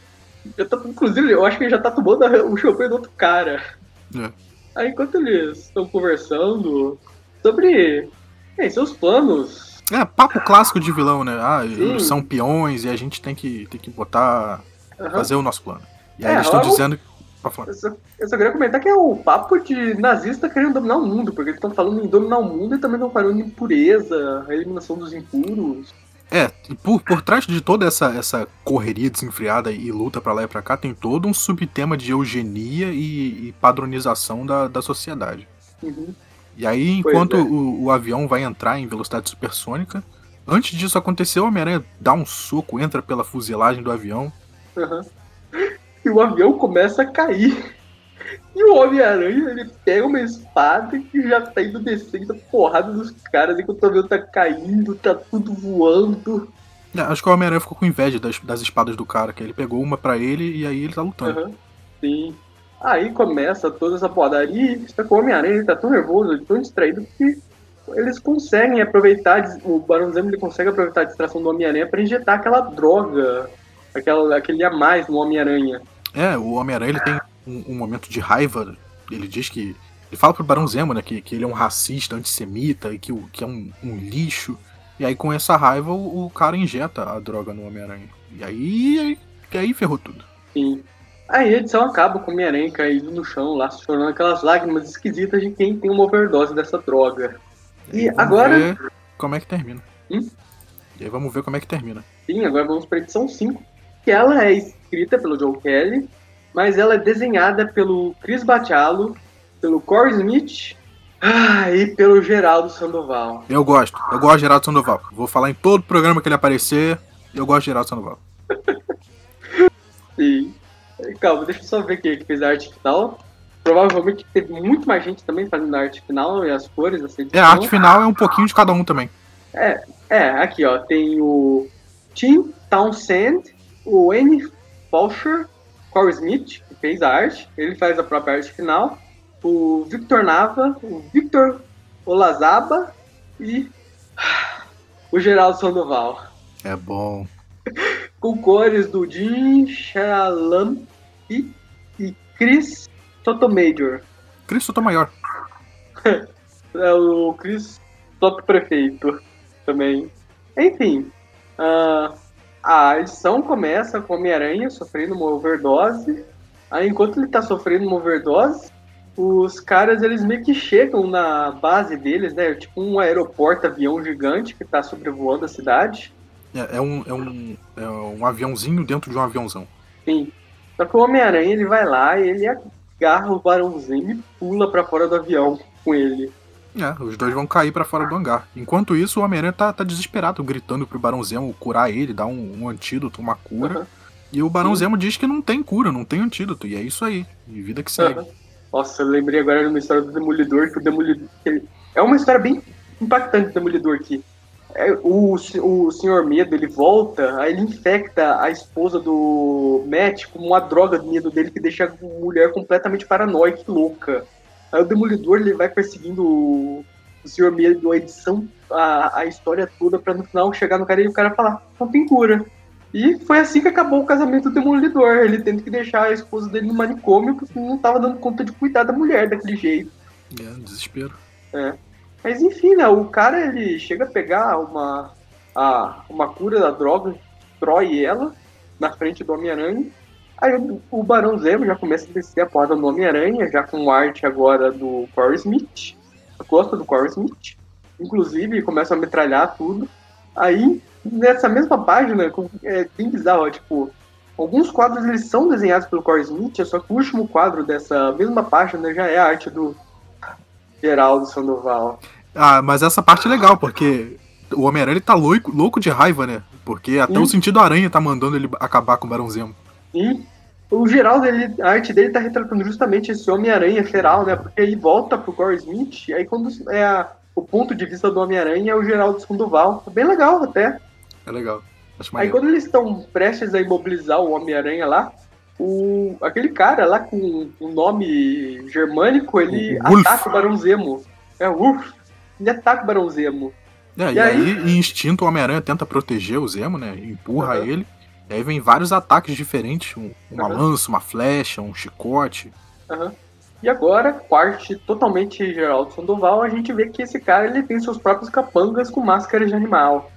Já tá, inclusive, eu acho que ele já tá tomando o champanhe do outro cara. É. Aí enquanto eles estão conversando sobre bem, seus planos. É, papo clássico de vilão, né? Ah, Sim. eles são peões e a gente tem que, tem que botar. Aham. fazer o nosso plano. E aí É, eles estão logo- dizendo. Eu só, eu só queria comentar que é o papo de nazista querendo dominar o mundo, porque eles estão falando em dominar o mundo e também estão falando em pureza, a eliminação dos impuros. É, por, por trás de toda essa, essa correria desenfreada e luta pra lá e pra cá, tem todo um subtema de eugenia e, e padronização da, da sociedade. Uhum. E aí, enquanto é. o, o avião vai entrar em velocidade supersônica, antes disso acontecer, o Homem-Aranha dá um soco, entra pela fuselagem do avião. Aham. E o avião começa a cair. E o Homem-Aranha, ele pega uma espada e já tá indo descendo a porrada dos caras enquanto o avião tá caindo, tá tudo voando. É, acho que o Homem-Aranha ficou com inveja das, das espadas do cara, que ele pegou uma pra ele e aí ele tá lutando. Aham. Sim. Aí começa toda essa porradaria e com o Homem-Aranha, ele tá tão nervoso, ele tão distraído que eles conseguem aproveitar, o Barão Zemo ele consegue aproveitar a distração do Homem-Aranha pra injetar aquela droga, aquela, aquele a mais no Homem-Aranha. É, o Homem-Aranha ele tem um, um momento de raiva. Ele diz que. Ele fala pro Barão Zemo, né? Que, que ele é um racista, antissemita e que, que é um, um lixo. E aí, com essa raiva, o, o cara injeta a droga no Homem-Aranha. E aí, aí. e aí ferrou tudo. Sim. Aí a edição acaba com o Homem-Aranha caído no chão lá, chorando aquelas lágrimas esquisitas de quem tem uma overdose dessa droga. E Vamos agora, como é que termina. Hum? E aí vamos ver como é que termina. sim, agora vamos pra edição 5, que ela é escrita pelo Joe Kelly, mas ela é desenhada pelo Chris Bachalo, pelo Corey Smith ah, e pelo Geraldo Sandoval. Eu gosto. Eu gosto de Geraldo Sandoval. Vou falar em todo programa que ele aparecer. Eu gosto de Geraldo Sandoval. Sim. Calma, deixa eu só ver quem é que fez a arte final. Provavelmente teve muito mais gente também fazendo a arte final e as cores edição. É, a arte final é um pouquinho de cada um também. É, aqui ó, tem o Tim Townsend, o N. Fulcher, Corey Smith, que fez a arte, ele faz a própria arte final, o Victor Nava, o Victor Olazaba e o Geraldo Sandoval. É bom. Com cores do Jim Shalam e, e Chris Sotomayor. Cristo Maior. É o Chris Top Prefeito. também. Enfim, uh, a edição começa com o Homem-Aranha sofrendo uma overdose. Aí, enquanto ele tá sofrendo uma overdose, os caras eles meio que chegam na base deles, né? Tipo um aeroporto avião gigante que tá sobrevoando a cidade. É, é, um, é, um, é um aviãozinho dentro de um aviãozão. Sim. Só que o Homem-Aranha ele vai lá e ele agarra o Barãozinho e pula para fora do avião com ele. É, os dois vão cair para fora do hangar. Enquanto isso, o Homem-Aranha tá, tá, desesperado, gritando pro Barão Zemo curar ele, dar um, um antídoto, uma cura. Uhum. E o Barão Sim. Zemo diz que não tem cura, não tem antídoto. E é isso aí. E vida que segue. Uhum. Nossa, eu lembrei agora de uma história do Demolidor, que o Demolidor. É uma história bem impactante do Demolidor aqui. É, o, o Senhor Medo, ele volta, aí ele infecta a esposa do Matt com uma droga do medo dele que deixa a mulher completamente paranoica e louca. Aí o Demolidor ele vai perseguindo o, o Senhor Medo, a edição, a, a história toda, pra no final chegar no cara e o cara falar, não tem cura. E foi assim que acabou o casamento do Demolidor. Ele tendo que deixar a esposa dele no manicômio porque não tava dando conta de cuidar da mulher daquele jeito. É, desespero. É. Mas enfim, né? O cara ele chega a pegar uma, a, uma cura da droga, destrói ela na frente do Homem-Aranha. Aí o, Barão Zemo já começa a descer a porta do Homem-Aranha, já com arte agora do Corey Smith. Gosta do Corey Smith. Inclusive, começa a metralhar tudo. Aí, nessa mesma página, é bem bizarro, tipo, alguns quadros eles são desenhados pelo Corey Smith, só que o último quadro dessa mesma página já é a arte do Geraldo Sandoval. Ah, mas essa parte é legal, porque o Homem-Aranha tá louco, louco de raiva, né? Porque até Sim. o sentido aranha tá mandando ele acabar com o Barão Zemo. Sim. O Geraldo, ele, a arte dele tá retratando justamente esse Homem-Aranha feral, né? Porque aí volta pro Corey Smith, aí quando é a, o ponto de vista do Homem-Aranha é o Geraldo Sandoval. É bem legal até. É legal. aí quando eles estão prestes a imobilizar o Homem-Aranha lá, o, aquele cara lá com o nome germânico, ele o ataca o Barão Zemo. É, Wolf. Ele ataca o Barão Zemo. É, e, e aí, aí, em instinto, o Homem-Aranha tenta proteger o Zemo, né? Empurra uhum. ele. E aí vem vários ataques diferentes: um, uma uhum. lança, uma flecha, um chicote. Uhum. E agora, parte totalmente Geraldo Sandoval, a gente vê que esse cara ele tem seus próprios capangas com máscaras de animal.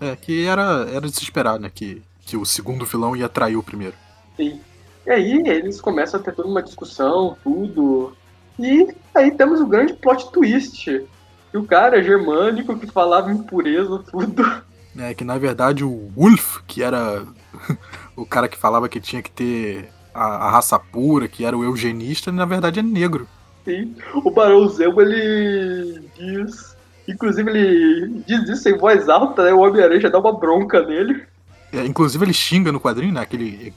É, que era, era desesperado, né? Que, que o segundo vilão ia trair o primeiro. Sim. E aí eles começam a ter toda uma discussão, tudo. E aí temos o grande plot twist. E o cara germânico que falava impureza, tudo. É, que na verdade o Wolf, que era o cara que falava que tinha que ter a, a, raça pura, que era o eugenista, na verdade é negro. Sim, o Barão Zemo, ele diz. Inclusive, ele diz isso em voz alta, né? O Homem-Aranha já dá uma bronca nele. É, inclusive ele xinga no quadrinho, né? Aquele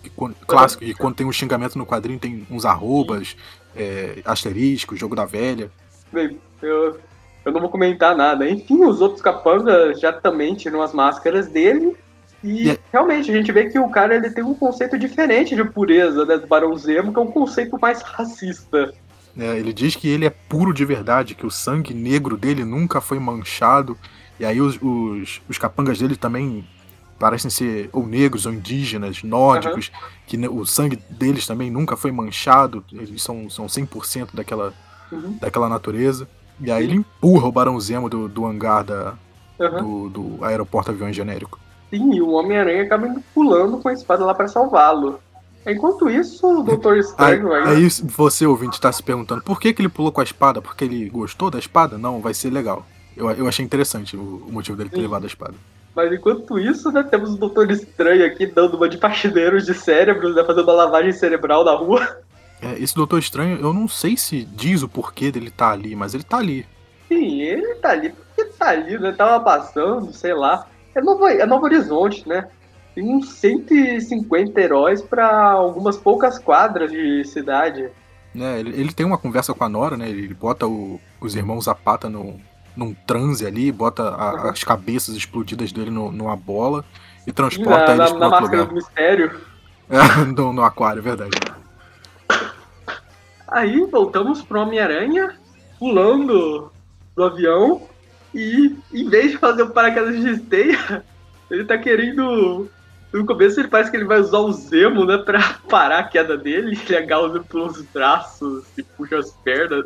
clássico, e quando tem um xingamento no quadrinho tem uns arrobas, é, asterisco, jogo da velha. Bem, eu, eu não vou comentar nada. Enfim, os outros capangas já também tiram as máscaras dele. E é... realmente, a gente vê que o cara ele tem um conceito diferente de pureza né, do Barão Zemo, que é um conceito mais racista. É, ele diz que ele é puro de verdade, que o sangue negro dele nunca foi manchado. E aí os, os, os capangas dele também parecem ser ou negros ou indígenas, nórdicos, uhum. que o sangue deles também nunca foi manchado, eles são, são 100% daquela, uhum. daquela natureza. E aí ele empurra o Barão Zemo do, do hangar da, uhum. do, do aeroporto avião genérico. Sim, e o Homem-Aranha acaba pulando com a espada lá para salvá-lo. Enquanto isso, o Doutor Estranho aí. Aí você, ouvinte, está se perguntando por que, que ele pulou com a espada? Porque ele gostou da espada? Não, vai ser legal. Eu, eu achei interessante o, o motivo dele ter Sim. levado a espada. Mas enquanto isso, né, temos o Doutor Estranho aqui dando uma de faxineiros de cérebros, né, fazendo uma lavagem cerebral na rua. É, esse Doutor Estranho, eu não sei se diz o porquê dele tá ali, mas ele tá ali. Sim, ele tá ali porque tá ali, né? Tava passando, sei lá. É Novo, é Novo Horizonte, né? Tem uns 150 heróis para algumas poucas quadras de cidade. É, ele, ele, tem uma conversa com a Nora, né? Ele bota o, os irmãos Zapata no, num transe ali, bota a, uhum. as cabeças explodidas dele no, numa bola e transporta na, eles para outro lugar. Do mistério. É, no, no aquário, é verdade. Aí voltamos pro Homem-Aranha, pulando do avião, e em vez de fazer o paraquedas de esteia, ele tá querendo. No começo ele parece que ele vai usar o Zemo, né, pra parar a queda dele, ele agarra o Zemo pelos braços e puxa as pernas,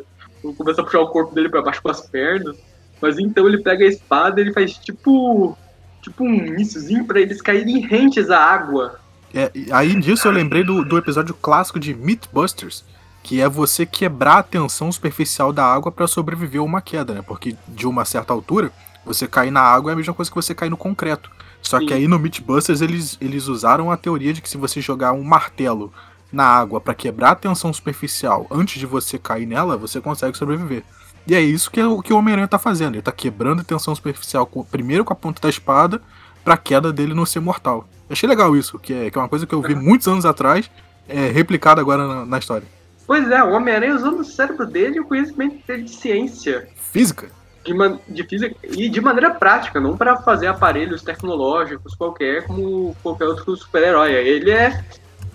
começa a puxar o corpo dele para baixo com as pernas. Mas então ele pega a espada ele faz tipo. Tipo um míssilzinho pra eles caírem rentes à água. É, aí disso eu lembrei do, do episódio clássico de Mythbusters, que é você quebrar a tensão superficial da água para sobreviver a uma queda, né? Porque de uma certa altura, você cair na água é a mesma coisa que você cair no concreto. Só Sim. que aí no Mythbusters eles, eles usaram a teoria de que se você jogar um martelo na água para quebrar a tensão superficial antes de você cair nela, você consegue sobreviver. E é isso que, o que o Homem-Aranha tá fazendo. Ele tá quebrando a tensão superficial com, primeiro com a ponta da espada pra queda dele não ser mortal. Eu achei legal isso, que é, que é uma coisa que eu vi muitos anos atrás, é, replicada agora na, na, história. Pois é, o Homem-Aranha usando o cérebro dele e o conhecimento dele de ciência. Física? De, de física e de maneira prática, não para fazer aparelhos tecnológicos qualquer, como qualquer outro super-herói. Ele é.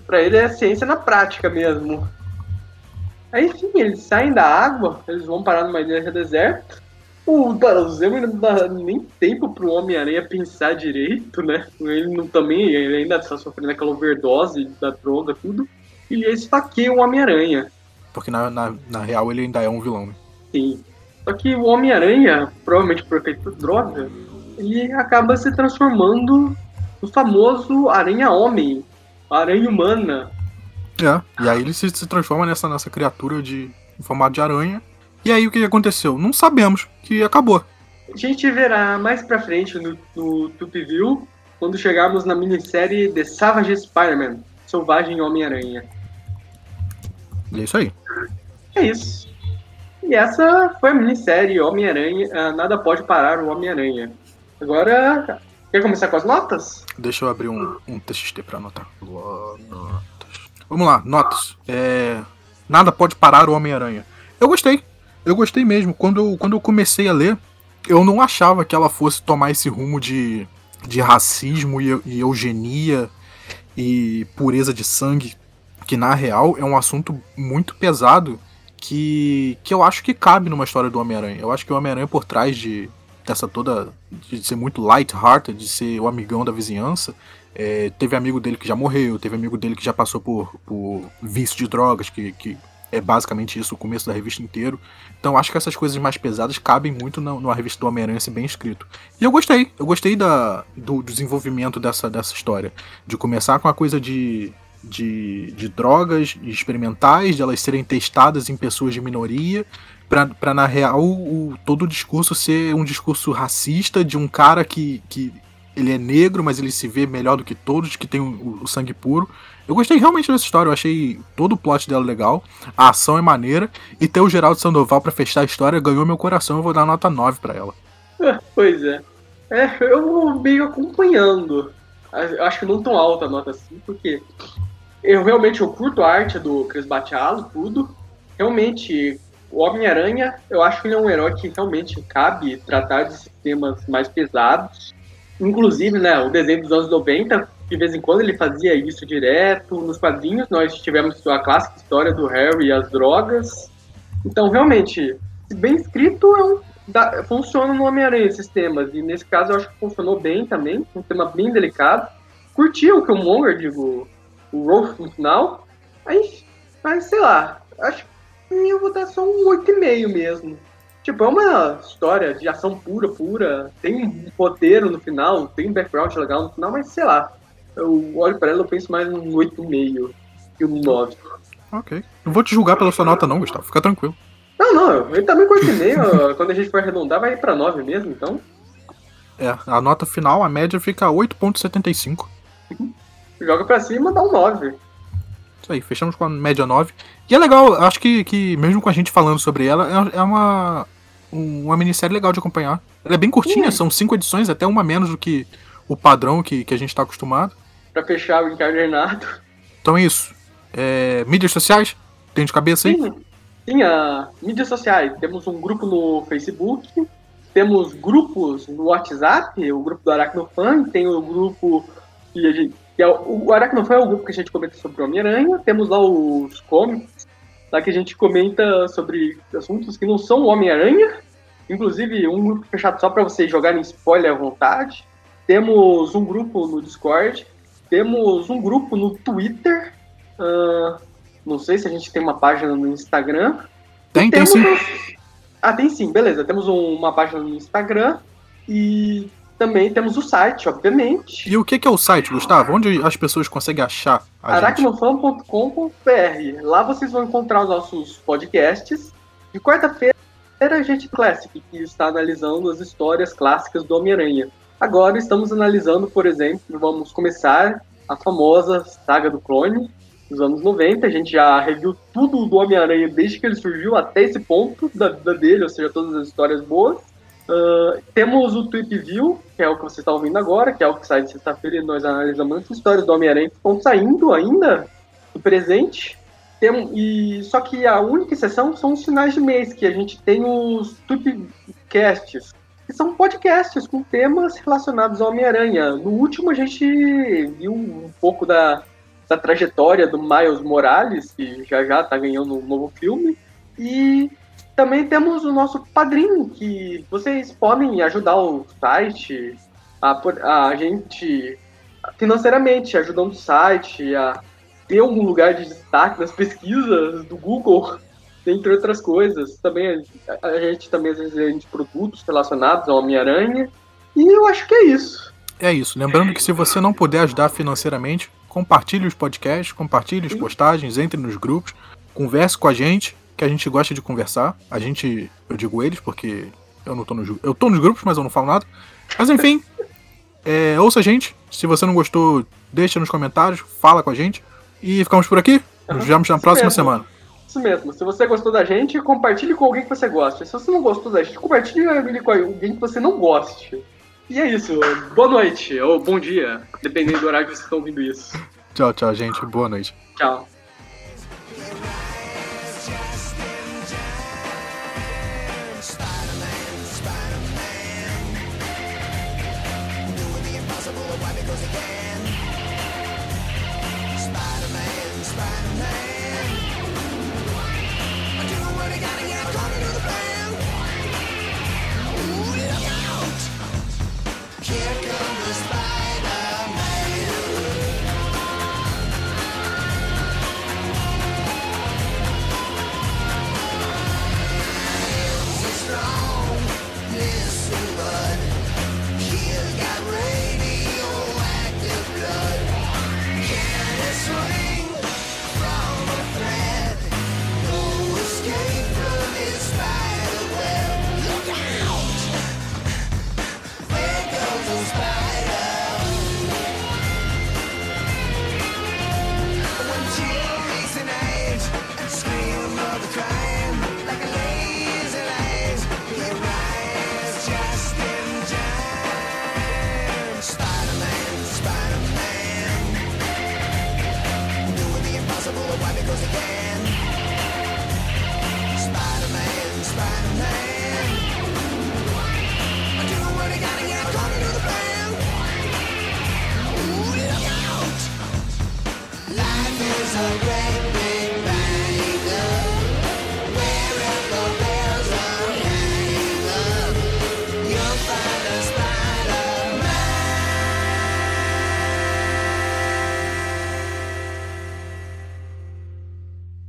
Pra ele é ciência na prática mesmo. Aí, enfim, eles saem da água, eles vão parar numa ilha deserta. O Zemo não dá nem tempo pro Homem-Aranha pensar direito, né? Ele não, também ele ainda está sofrendo aquela overdose da droga, tudo. E ele esfaqueia o Homem-Aranha. Porque na, na, na, real ele ainda é um vilão, né? Sim. Só que o Homem-Aranha, provavelmente por efeito droga, ele acaba se transformando no famoso Aranha-Homem, Aranha Humana. É, e aí ele se, se transforma nessa, nessa criatura de em formato de aranha e aí o que aconteceu? Não sabemos, que acabou. A gente verá mais pra frente no, no Tupiville, quando chegarmos na minissérie The Savage Spider-Man, Selvagem Homem-Aranha. E é isso aí. É isso. E essa foi a minissérie Homem-Aranha, uh, Nada Pode Parar o Homem-Aranha. Agora, quer começar com as notas? Deixa eu abrir um, um TXT pra anotar. Notas. Vamos lá, notas. É... Nada pode parar o Homem-Aranha. Eu gostei. Eu gostei mesmo. Quando, quando eu comecei a ler, eu não achava que ela fosse tomar esse rumo de, de racismo e, e eugenia e pureza de sangue, que na real é um assunto muito pesado que, que eu acho que cabe numa história do Homem-Aranha. Eu acho que o Homem-Aranha, por trás de dessa toda. de ser muito light-hearted, de ser o amigão da vizinhança, é, teve amigo dele que já morreu, teve amigo dele que já passou por, por vício de drogas, que, que é basicamente isso o começo da revista inteiro. Então acho que essas coisas mais pesadas cabem muito na, numa revista do Homem-Aranha ser bem escrito. E eu gostei, eu gostei da, do desenvolvimento dessa, dessa história. De começar com a coisa de, de, de drogas experimentais, de elas serem testadas em pessoas de minoria, para na real o, todo o discurso ser um discurso racista de um cara que, que ele é negro, mas ele se vê melhor do que todos, que tem o, o sangue puro. Eu gostei realmente dessa história, eu achei todo o plot dela legal, a ação é maneira, e ter o Geraldo Sandoval para fechar a história ganhou meu coração, eu vou dar nota 9 para ela. É, pois é. É, eu vou meio acompanhando. Acho que não tão alta a nota assim, porque eu realmente eu curto a arte do Chris Batialo, tudo. Realmente, o Homem-Aranha, eu acho que ele é um herói que realmente cabe tratar de temas mais pesados. Inclusive, né, o desenho dos anos 90 de vez em quando ele fazia isso direto. Nos quadrinhos nós tivemos a clássica história do Harry e as drogas. Então, realmente, bem escrito, é um, dá, funciona no Homem-Aranha esses temas. E nesse caso eu acho que funcionou bem também, um tema bem delicado. Curti o Killmonger, digo, o Rolf no final. Aí, mas sei lá, acho que minha votação um 8,5 mesmo. Tipo, é uma história de ação pura, pura. Tem um roteiro no final, tem um background legal no final, mas sei lá eu olho pra ela e penso mais num 8,5 que um 9. Ok. Não vou te julgar pela sua nota, não, Gustavo. Fica tranquilo. Não, não. Ele também com 8,5. quando a gente for arredondar, vai ir pra 9 mesmo, então. É, a nota final, a média fica 8,75. Joga pra cima, dá um 9. Isso aí, fechamos com a média 9. E é legal, acho que, que mesmo com a gente falando sobre ela, é, é uma, uma minissérie legal de acompanhar. Ela é bem curtinha, Sim. são 5 edições, até uma menos do que o padrão que, que a gente tá acostumado para fechar o encadernado. Então é isso. É, mídias sociais? Tem de cabeça aí? Sim, sim a, mídias sociais. Temos um grupo no Facebook, temos grupos no WhatsApp, o grupo do Aracnofan, tem o grupo que a gente. Que é, o Aracnofan é o grupo que a gente comenta sobre o Homem-Aranha, temos lá os comics, lá que a gente comenta sobre assuntos que não são o Homem-Aranha, inclusive um grupo fechado só para vocês jogarem spoiler à vontade. Temos um grupo no Discord, temos um grupo no Twitter. Uh, não sei se a gente tem uma página no Instagram. Tem, tem sim. Ah, tem sim, beleza. Temos um, uma página no Instagram e também temos o site, obviamente. E o que é o site, Gustavo? Onde as pessoas conseguem achar a aracnofan.com.br. Lá vocês vão encontrar os nossos podcasts. De quarta-feira, a gente Classic, que está analisando as histórias clássicas do Homem-Aranha. Agora estamos analisando, por exemplo, vamos começar a famosa saga do clone dos anos 90. A gente já reviu tudo do Homem-Aranha desde que ele surgiu até esse ponto da vida dele, ou seja, todas as histórias boas. Uh, temos o Tweep View, que é o que você está ouvindo agora, que é o que sai de sexta-feira e nós analisamos as histórias do Homem-Aranha que estão saindo ainda do presente. Tem, e, só que a única exceção são os finais de mês, que a gente tem os Tweepcasts, que são podcasts com temas relacionados ao Homem-Aranha. No último a gente viu um pouco da, da trajetória do Miles Morales, que já já está ganhando um novo filme. E também temos o nosso padrinho, que vocês podem ajudar o site, a, a gente financeiramente, ajudando o site a ter algum lugar de destaque nas pesquisas do Google entre outras coisas. Também a, a gente também às vezes vende produtos relacionados ao Homem-Aranha. E eu acho que é isso. É isso. Lembrando que se você não puder ajudar financeiramente, compartilhe os podcasts, compartilhe as postagens, entre nos grupos, converse com a gente, que a gente gosta de conversar. A gente, eu digo eles porque eu não tô nos eu tô nos grupos, mas eu não falo nada. Mas enfim, é, ouça a gente. Se você não gostou, deixa nos comentários, fala com a gente. E ficamos por aqui. Nos vemos na próxima mesmo. semana. Isso mesmo. Se você gostou da gente, compartilhe com alguém que você gosta. Se você não gostou da gente, compartilhe com alguém que você não goste. E é isso. Boa noite ou bom dia, dependendo do horário que vocês estão ouvindo isso. Tchau, tchau, gente. Boa noite. Tchau.